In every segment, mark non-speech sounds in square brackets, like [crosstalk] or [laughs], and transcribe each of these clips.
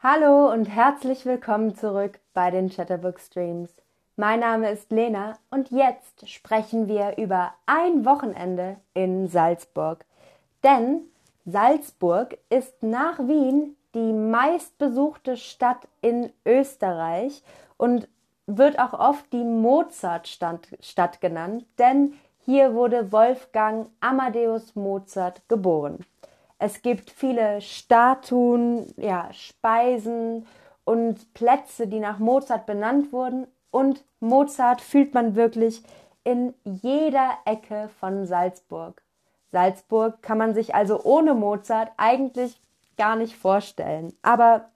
Hallo und herzlich willkommen zurück bei den Chatterbook Streams. Mein Name ist Lena und jetzt sprechen wir über ein Wochenende in Salzburg. Denn Salzburg ist nach Wien die meistbesuchte Stadt in Österreich und wird auch oft die Mozartstadt genannt, denn hier wurde Wolfgang Amadeus Mozart geboren. Es gibt viele Statuen, ja, Speisen und Plätze, die nach Mozart benannt wurden. Und Mozart fühlt man wirklich in jeder Ecke von Salzburg. Salzburg kann man sich also ohne Mozart eigentlich gar nicht vorstellen. Aber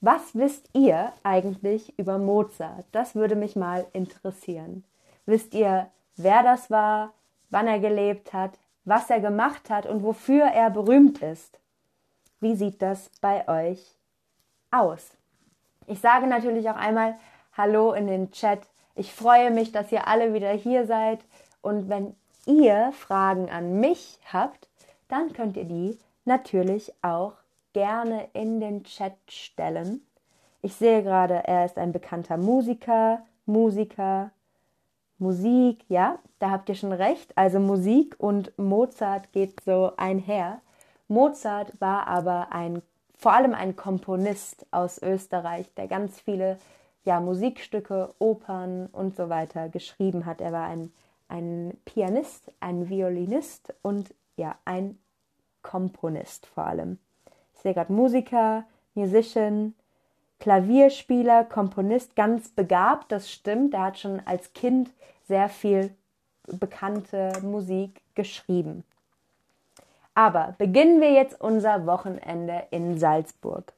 was wisst ihr eigentlich über Mozart? Das würde mich mal interessieren. Wisst ihr, wer das war, wann er gelebt hat, was er gemacht hat und wofür er berühmt ist. Wie sieht das bei euch aus? Ich sage natürlich auch einmal Hallo in den Chat. Ich freue mich, dass ihr alle wieder hier seid. Und wenn ihr Fragen an mich habt, dann könnt ihr die natürlich auch gerne in den Chat stellen. Ich sehe gerade, er ist ein bekannter Musiker, Musiker, Musik, ja, da habt ihr schon recht. Also Musik und Mozart geht so einher. Mozart war aber ein, vor allem ein Komponist aus Österreich, der ganz viele ja, Musikstücke, Opern und so weiter geschrieben hat. Er war ein, ein Pianist, ein Violinist und ja, ein Komponist vor allem. Ich sehe gerade Musiker, Musician, Klavierspieler, Komponist, ganz begabt, das stimmt. Er hat schon als Kind sehr viel bekannte Musik geschrieben. Aber beginnen wir jetzt unser Wochenende in Salzburg.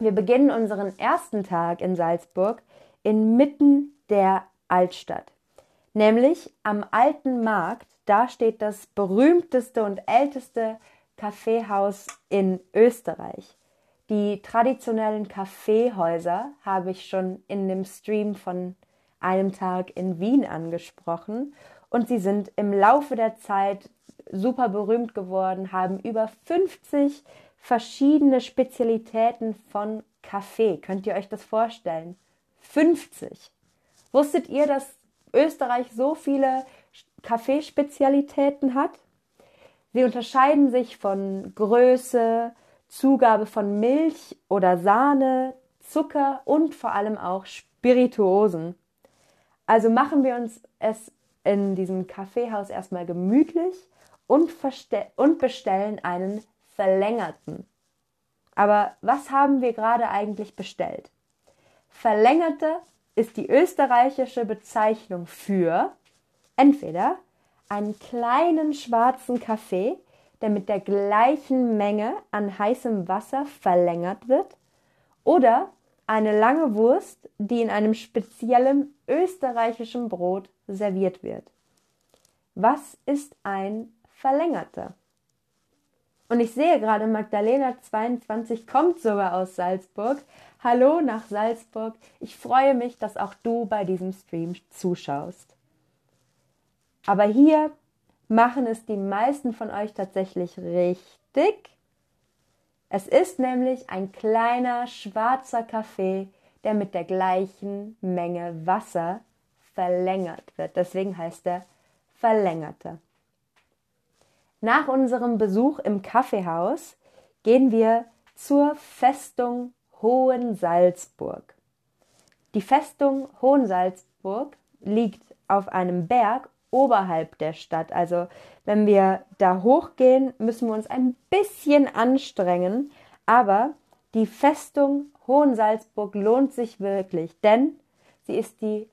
Wir beginnen unseren ersten Tag in Salzburg inmitten der Altstadt, nämlich am Alten Markt. Da steht das berühmteste und älteste Kaffeehaus in Österreich. Die traditionellen Kaffeehäuser habe ich schon in dem Stream von einem Tag in Wien angesprochen und sie sind im Laufe der Zeit super berühmt geworden, haben über 50 verschiedene Spezialitäten von Kaffee. Könnt ihr euch das vorstellen? 50. Wusstet ihr, dass Österreich so viele Kaffeespezialitäten hat? Sie unterscheiden sich von Größe, Zugabe von Milch oder Sahne, Zucker und vor allem auch Spirituosen. Also machen wir uns es in diesem Kaffeehaus erstmal gemütlich und, und bestellen einen verlängerten. Aber was haben wir gerade eigentlich bestellt? Verlängerte ist die österreichische Bezeichnung für entweder einen kleinen schwarzen Kaffee, der mit der gleichen Menge an heißem Wasser verlängert wird, oder eine lange Wurst, die in einem speziellen österreichischen Brot serviert wird. Was ist ein verlängerter? Und ich sehe gerade, Magdalena 22 kommt sogar aus Salzburg. Hallo nach Salzburg. Ich freue mich, dass auch du bei diesem Stream zuschaust. Aber hier machen es die meisten von euch tatsächlich richtig. Es ist nämlich ein kleiner schwarzer Kaffee, der mit der gleichen Menge Wasser verlängert wird. Deswegen heißt er verlängerte. Nach unserem Besuch im Kaffeehaus gehen wir zur Festung Hohensalzburg. Die Festung Hohensalzburg liegt auf einem Berg oberhalb der Stadt. Also wenn wir da hochgehen, müssen wir uns ein bisschen anstrengen, aber die Festung Hohensalzburg lohnt sich wirklich, denn sie ist die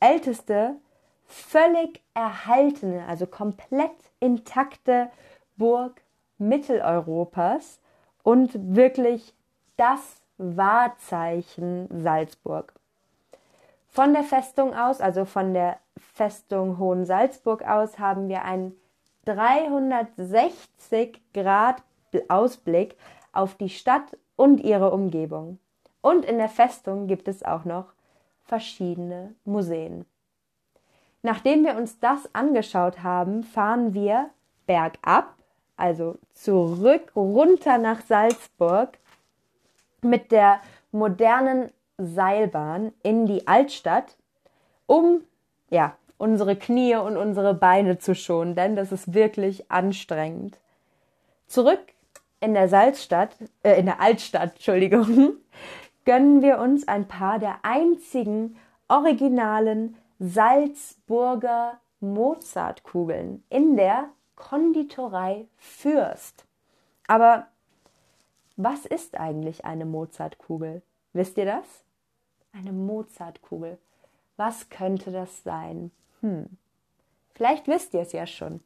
älteste, völlig erhaltene, also komplett intakte Burg Mitteleuropas und wirklich das Wahrzeichen Salzburg. Von der Festung aus, also von der Festung Hohensalzburg aus, haben wir einen 360 Grad Ausblick auf die Stadt und ihre Umgebung. Und in der Festung gibt es auch noch verschiedene Museen. Nachdem wir uns das angeschaut haben, fahren wir bergab, also zurück runter nach Salzburg mit der modernen Seilbahn in die Altstadt, um ja, unsere Knie und unsere Beine zu schonen, denn das ist wirklich anstrengend. Zurück in der Salzstadt, äh, in der Altstadt, Entschuldigung, [laughs] gönnen wir uns ein paar der einzigen originalen Salzburger Mozartkugeln in der Konditorei Fürst. Aber was ist eigentlich eine Mozartkugel? Wisst ihr das? Eine Mozartkugel. Was könnte das sein? Hm. Vielleicht wisst ihr es ja schon.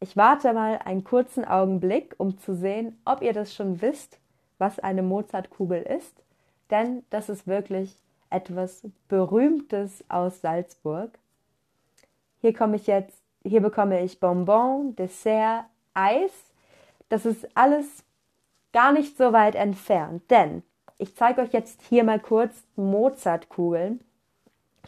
Ich warte mal einen kurzen Augenblick, um zu sehen, ob ihr das schon wisst, was eine Mozartkugel ist, denn das ist wirklich etwas Berühmtes aus Salzburg. Hier komme ich jetzt, hier bekomme ich Bonbon, Dessert, Eis. Das ist alles gar nicht so weit entfernt, denn ich zeige euch jetzt hier mal kurz Mozartkugeln.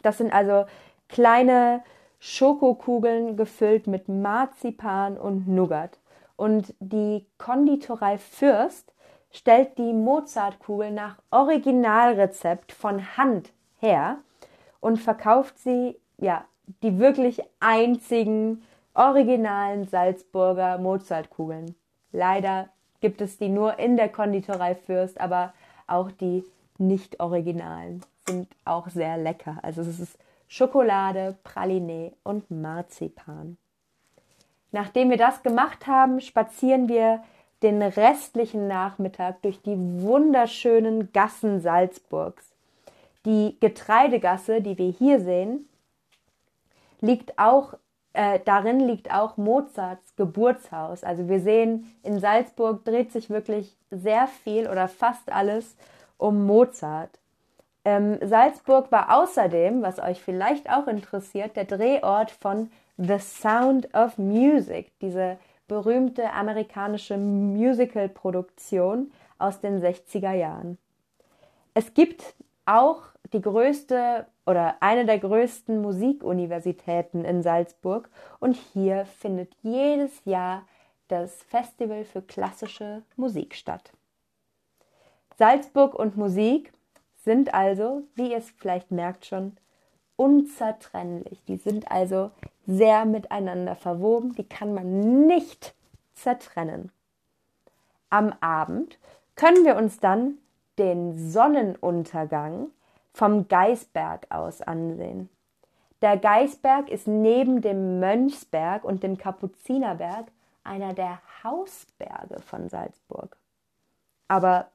Das sind also kleine Schokokugeln gefüllt mit Marzipan und Nougat. Und die Konditorei Fürst stellt die Mozartkugel nach Originalrezept von Hand her und verkauft sie, ja, die wirklich einzigen originalen Salzburger Mozartkugeln. Leider gibt es die nur in der Konditorei Fürst, aber auch die nicht originalen sind auch sehr lecker. Also es ist Schokolade, Praline und Marzipan. Nachdem wir das gemacht haben, spazieren wir den restlichen Nachmittag durch die wunderschönen Gassen Salzburgs. Die Getreidegasse, die wir hier sehen, liegt auch äh, darin liegt auch Mozarts Geburtshaus. Also wir sehen, in Salzburg dreht sich wirklich sehr viel oder fast alles um Mozart. Ähm, Salzburg war außerdem, was euch vielleicht auch interessiert, der Drehort von The Sound of Music, diese berühmte amerikanische Musical-Produktion aus den 60er Jahren. Es gibt auch die größte oder eine der größten Musikuniversitäten in Salzburg und hier findet jedes Jahr das Festival für klassische Musik statt. Salzburg und Musik sind also, wie ihr es vielleicht merkt schon, unzertrennlich. Die sind also sehr miteinander verwoben, die kann man nicht zertrennen. Am Abend können wir uns dann den Sonnenuntergang vom Geisberg aus ansehen. Der Geisberg ist neben dem Mönchsberg und dem Kapuzinerberg einer der Hausberge von Salzburg. Aber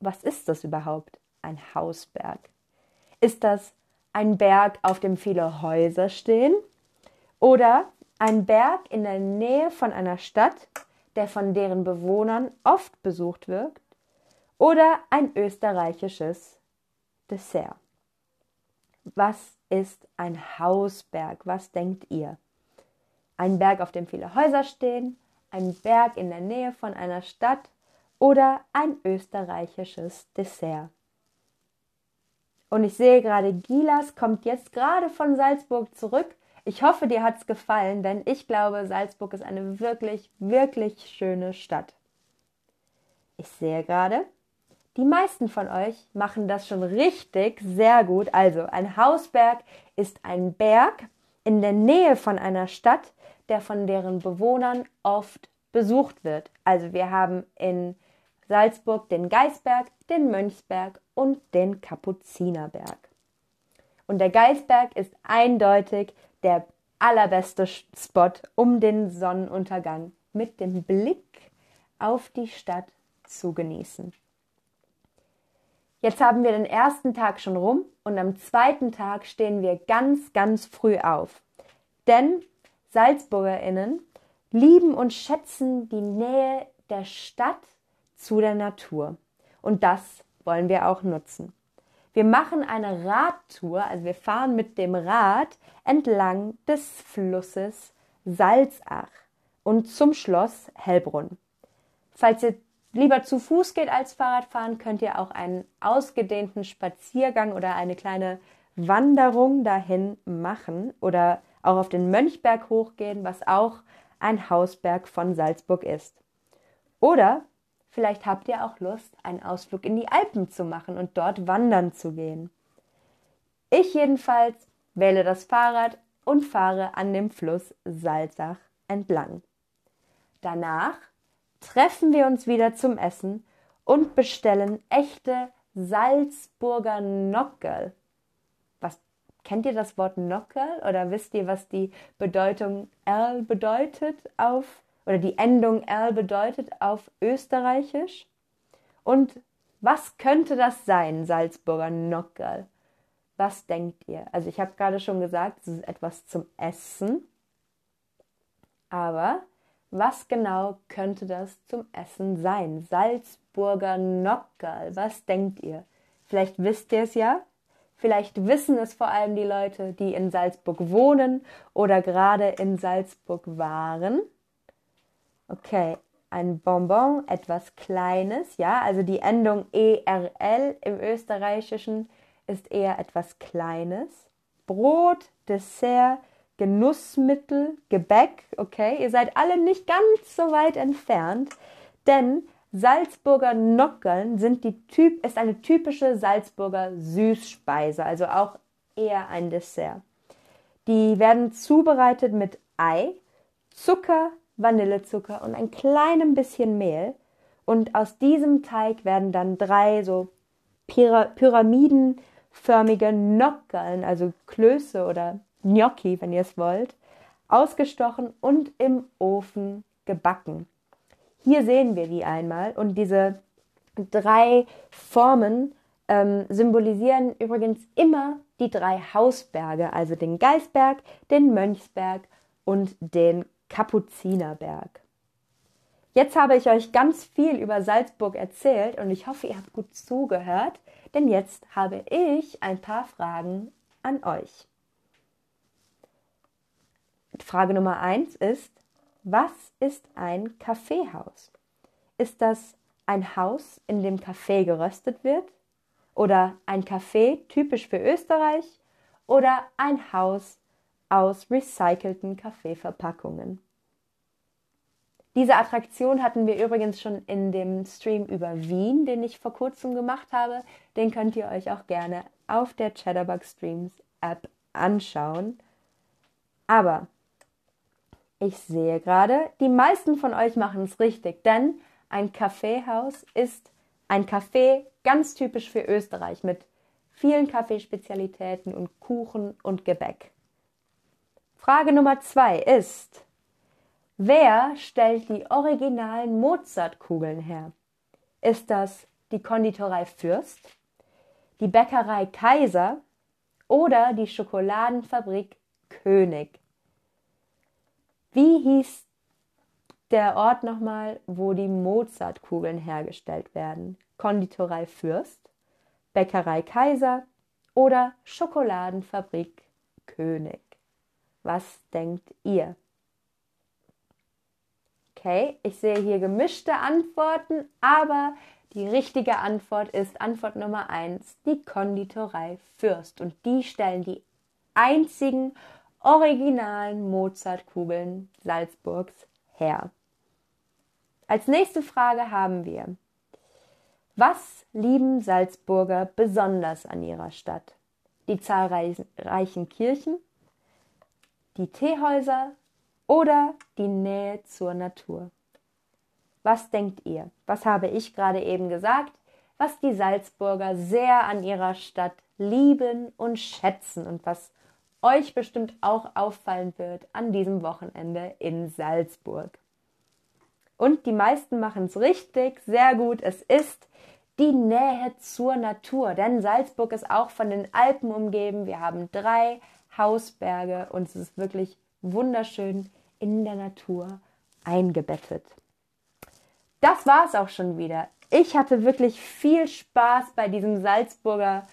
was ist das überhaupt? ein Hausberg? Ist das ein Berg, auf dem viele Häuser stehen? Oder ein Berg in der Nähe von einer Stadt, der von deren Bewohnern oft besucht wird? Oder ein österreichisches Dessert? Was ist ein Hausberg? Was denkt ihr? Ein Berg, auf dem viele Häuser stehen, ein Berg in der Nähe von einer Stadt oder ein österreichisches Dessert? Und ich sehe gerade, Gilas kommt jetzt gerade von Salzburg zurück. Ich hoffe, dir hat es gefallen, denn ich glaube, Salzburg ist eine wirklich, wirklich schöne Stadt. Ich sehe gerade, die meisten von euch machen das schon richtig sehr gut. Also, ein Hausberg ist ein Berg in der Nähe von einer Stadt, der von deren Bewohnern oft besucht wird. Also, wir haben in Salzburg den Geisberg, den Mönchsberg und den Kapuzinerberg. Und der Geisberg ist eindeutig der allerbeste Spot, um den Sonnenuntergang mit dem Blick auf die Stadt zu genießen. Jetzt haben wir den ersten Tag schon rum und am zweiten Tag stehen wir ganz, ganz früh auf. Denn Salzburgerinnen lieben und schätzen die Nähe der Stadt zu der Natur. Und das wollen wir auch nutzen. Wir machen eine Radtour, also wir fahren mit dem Rad entlang des Flusses Salzach und zum Schloss Hellbrunn. Falls ihr lieber zu Fuß geht als Fahrrad fahren, könnt ihr auch einen ausgedehnten Spaziergang oder eine kleine Wanderung dahin machen oder auch auf den Mönchberg hochgehen, was auch ein Hausberg von Salzburg ist. Oder vielleicht habt ihr auch Lust, einen Ausflug in die Alpen zu machen und dort wandern zu gehen. Ich jedenfalls wähle das Fahrrad und fahre an dem Fluss Salzach entlang. Danach treffen wir uns wieder zum Essen und bestellen echte Salzburger Nockerl. Was kennt ihr das Wort Nockerl oder wisst ihr, was die Bedeutung L bedeutet auf oder die Endung L bedeutet auf Österreichisch? Und was könnte das sein, Salzburger Nockerl? Was denkt ihr? Also ich habe gerade schon gesagt, es ist etwas zum Essen. Aber was genau könnte das zum Essen sein? Salzburger Nockerl. Was denkt ihr? Vielleicht wisst ihr es ja. Vielleicht wissen es vor allem die Leute, die in Salzburg wohnen oder gerade in Salzburg waren. Okay, ein Bonbon, etwas Kleines, ja, also die Endung ERL im Österreichischen ist eher etwas Kleines. Brot, Dessert, Genussmittel, Gebäck, okay, ihr seid alle nicht ganz so weit entfernt, denn Salzburger Nockeln sind die typ, ist eine typische Salzburger Süßspeise, also auch eher ein Dessert. Die werden zubereitet mit Ei, Zucker, Vanillezucker und ein kleinem bisschen Mehl. Und aus diesem Teig werden dann drei so pyramidenförmige Nockeln, also Klöße oder Gnocchi, wenn ihr es wollt, ausgestochen und im Ofen gebacken. Hier sehen wir die einmal und diese drei Formen ähm, symbolisieren übrigens immer die drei Hausberge, also den Geisberg, den Mönchsberg und den Kapuzinerberg. Jetzt habe ich euch ganz viel über Salzburg erzählt und ich hoffe, ihr habt gut zugehört, denn jetzt habe ich ein paar Fragen an euch. Frage Nummer eins ist, was ist ein Kaffeehaus? Ist das ein Haus, in dem Kaffee geröstet wird? Oder ein Kaffee typisch für Österreich? Oder ein Haus aus recycelten Kaffeeverpackungen? Diese Attraktion hatten wir übrigens schon in dem Stream über Wien, den ich vor kurzem gemacht habe. Den könnt ihr euch auch gerne auf der Chatterbug Streams App anschauen. Aber ich sehe gerade, die meisten von euch machen es richtig, denn ein Kaffeehaus ist ein Café ganz typisch für Österreich mit vielen Kaffeespezialitäten und Kuchen und Gebäck. Frage Nummer zwei ist, wer stellt die originalen Mozartkugeln her? Ist das die Konditorei Fürst, die Bäckerei Kaiser oder die Schokoladenfabrik König? Wie hieß der Ort nochmal, wo die Mozartkugeln hergestellt werden? Konditorei Fürst, Bäckerei Kaiser oder Schokoladenfabrik König? Was denkt ihr? Okay, ich sehe hier gemischte Antworten, aber die richtige Antwort ist Antwort Nummer eins: die Konditorei Fürst. Und die stellen die einzigen originalen Mozartkugeln Salzburgs her. Als nächste Frage haben wir, was lieben Salzburger besonders an ihrer Stadt? Die zahlreichen Kirchen, die Teehäuser oder die Nähe zur Natur? Was denkt ihr? Was habe ich gerade eben gesagt? Was die Salzburger sehr an ihrer Stadt lieben und schätzen und was euch bestimmt auch auffallen wird an diesem Wochenende in Salzburg. Und die meisten machen es richtig, sehr gut. Es ist die Nähe zur Natur, denn Salzburg ist auch von den Alpen umgeben. Wir haben drei Hausberge und es ist wirklich wunderschön in der Natur eingebettet. Das war es auch schon wieder. Ich hatte wirklich viel Spaß bei diesem Salzburger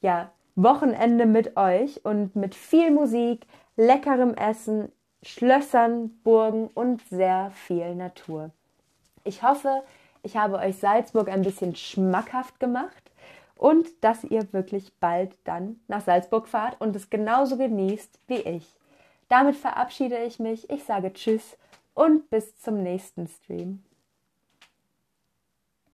ja, Wochenende mit euch und mit viel Musik, leckerem Essen, Schlössern, Burgen und sehr viel Natur. Ich hoffe, ich habe euch Salzburg ein bisschen schmackhaft gemacht und dass ihr wirklich bald dann nach Salzburg fahrt und es genauso genießt wie ich. Damit verabschiede ich mich. Ich sage Tschüss und bis zum nächsten Stream.